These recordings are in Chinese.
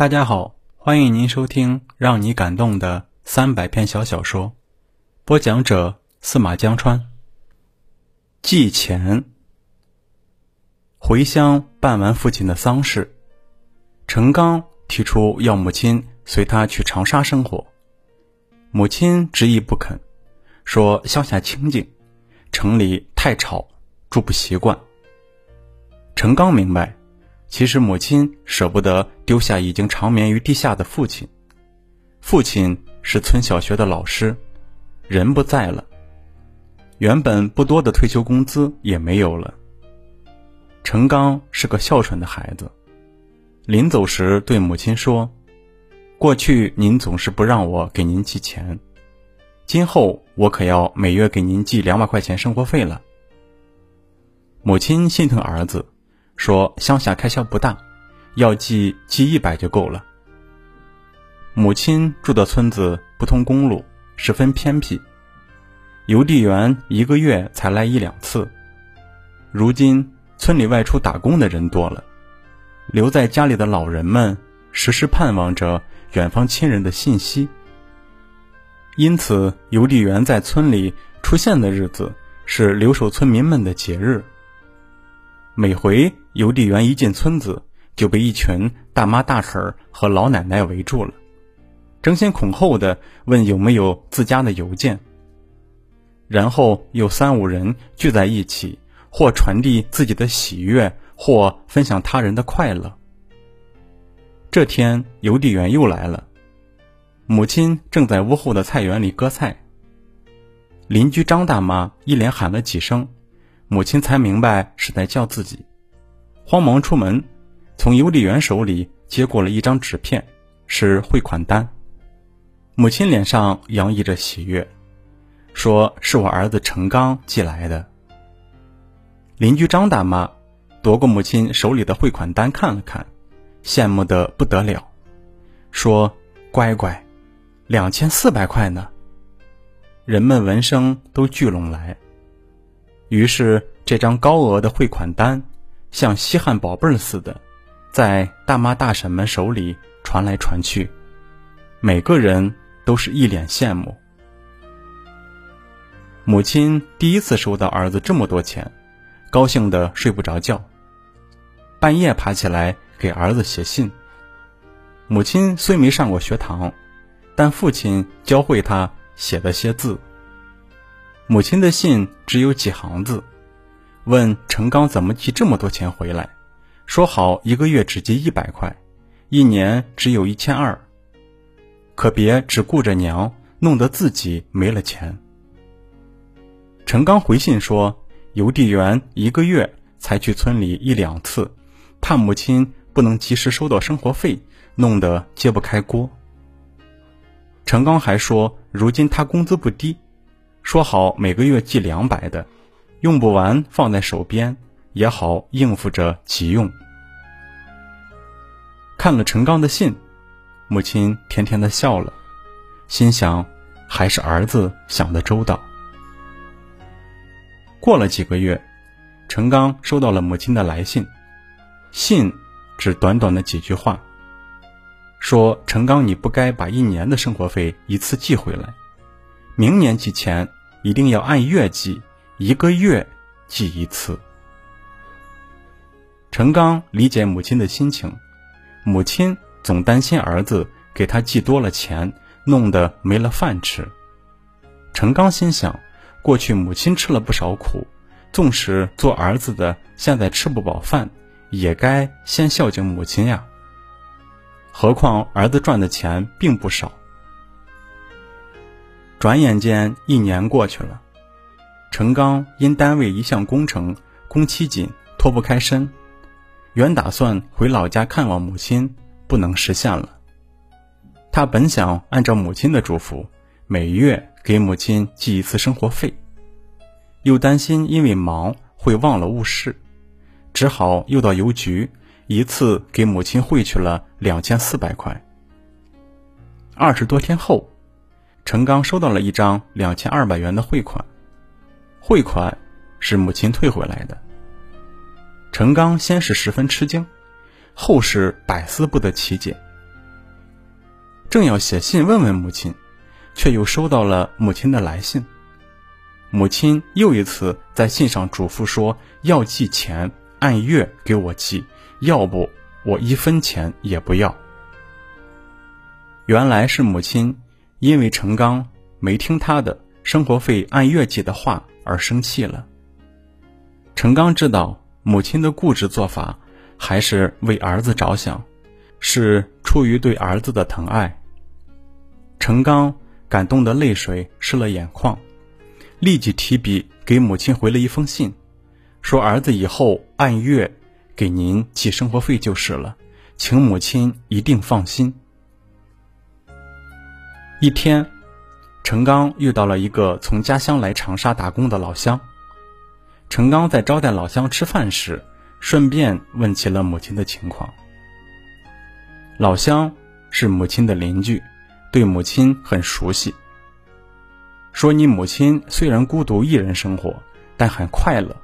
大家好，欢迎您收听让你感动的三百篇小小说，播讲者司马江川。祭钱。回乡办完父亲的丧事，陈刚提出要母亲随他去长沙生活，母亲执意不肯，说乡下清静，城里太吵，住不习惯。陈刚明白。其实母亲舍不得丢下已经长眠于地下的父亲，父亲是村小学的老师，人不在了，原本不多的退休工资也没有了。陈刚是个孝顺的孩子，临走时对母亲说：“过去您总是不让我给您寄钱，今后我可要每月给您寄两百块钱生活费了。”母亲心疼儿子。说乡下开销不大，要寄寄一百就够了。母亲住的村子不通公路，十分偏僻，邮递员一个月才来一两次。如今村里外出打工的人多了，留在家里的老人们时时盼望着远方亲人的信息，因此邮递员在村里出现的日子是留守村民们的节日。每回邮递员一进村子，就被一群大妈大婶和老奶奶围住了，争先恐后的问有没有自家的邮件。然后有三五人聚在一起，或传递自己的喜悦，或分享他人的快乐。这天，邮递员又来了，母亲正在屋后的菜园里割菜。邻居张大妈一连喊了几声。母亲才明白是在叫自己，慌忙出门，从邮递员手里接过了一张纸片，是汇款单。母亲脸上洋溢着喜悦，说是我儿子陈刚寄来的。邻居张大妈夺过母亲手里的汇款单看了看，羡慕的不得了，说：“乖乖，两千四百块呢。”人们闻声都聚拢来。于是，这张高额的汇款单像稀罕宝贝儿似的，在大妈大婶们手里传来传去，每个人都是一脸羡慕。母亲第一次收到儿子这么多钱，高兴的睡不着觉，半夜爬起来给儿子写信。母亲虽没上过学堂，但父亲教会他写了些字。母亲的信只有几行字，问陈刚怎么寄这么多钱回来，说好一个月只寄一百块，一年只有一千二，可别只顾着娘，弄得自己没了钱。陈刚回信说，邮递员一个月才去村里一两次，怕母亲不能及时收到生活费，弄得揭不开锅。陈刚还说，如今他工资不低。说好每个月寄两百的，用不完放在手边也好应付着急用。看了陈刚的信，母亲甜甜的笑了，心想还是儿子想的周到。过了几个月，陈刚收到了母亲的来信，信只短短的几句话，说陈刚你不该把一年的生活费一次寄回来。明年寄钱一定要按月寄，一个月寄一次。陈刚理解母亲的心情，母亲总担心儿子给他寄多了钱，弄得没了饭吃。陈刚心想，过去母亲吃了不少苦，纵使做儿子的现在吃不饱饭，也该先孝敬母亲呀。何况儿子赚的钱并不少。转眼间一年过去了，陈刚因单位一项工程工期紧，脱不开身，原打算回老家看望母亲，不能实现了。他本想按照母亲的嘱咐，每月给母亲寄一次生活费，又担心因为忙会忘了误事，只好又到邮局一次给母亲汇去了两千四百块。二十多天后。陈刚收到了一张两千二百元的汇款，汇款是母亲退回来的。陈刚先是十分吃惊，后是百思不得其解，正要写信问问母亲，却又收到了母亲的来信。母亲又一次在信上嘱咐说：“要寄钱，按月给我寄，要不我一分钱也不要。”原来是母亲因为陈刚没听他的生活费按月寄的话而生气了。陈刚知道母亲的固执做法还是为儿子着想，是出于对儿子的疼爱。陈刚感动的泪水湿了眼眶。立即提笔给母亲回了一封信，说儿子以后按月给您寄生活费就是了，请母亲一定放心。一天，陈刚遇到了一个从家乡来长沙打工的老乡。陈刚在招待老乡吃饭时，顺便问起了母亲的情况。老乡是母亲的邻居，对母亲很熟悉。说你母亲虽然孤独一人生活，但很快乐，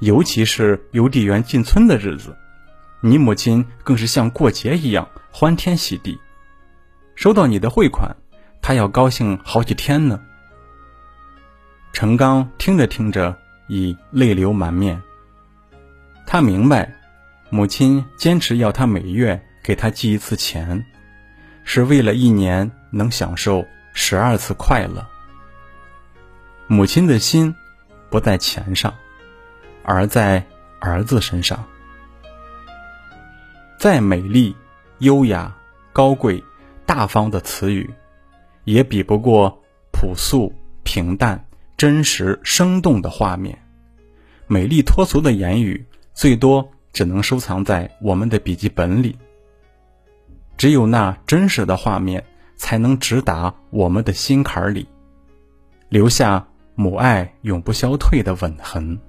尤其是邮递员进村的日子，你母亲更是像过节一样欢天喜地。收到你的汇款，他要高兴好几天呢。陈刚听着听着已泪流满面。他明白，母亲坚持要他每月给他寄一次钱，是为了一年能享受十二次快乐。母亲的心不在钱上，而在儿子身上。再美丽、优雅、高贵、大方的词语，也比不过朴素、平淡、真实、生动的画面。美丽脱俗的言语，最多只能收藏在我们的笔记本里。只有那真实的画面，才能直达我们的心坎里，留下。母爱永不消退的吻痕。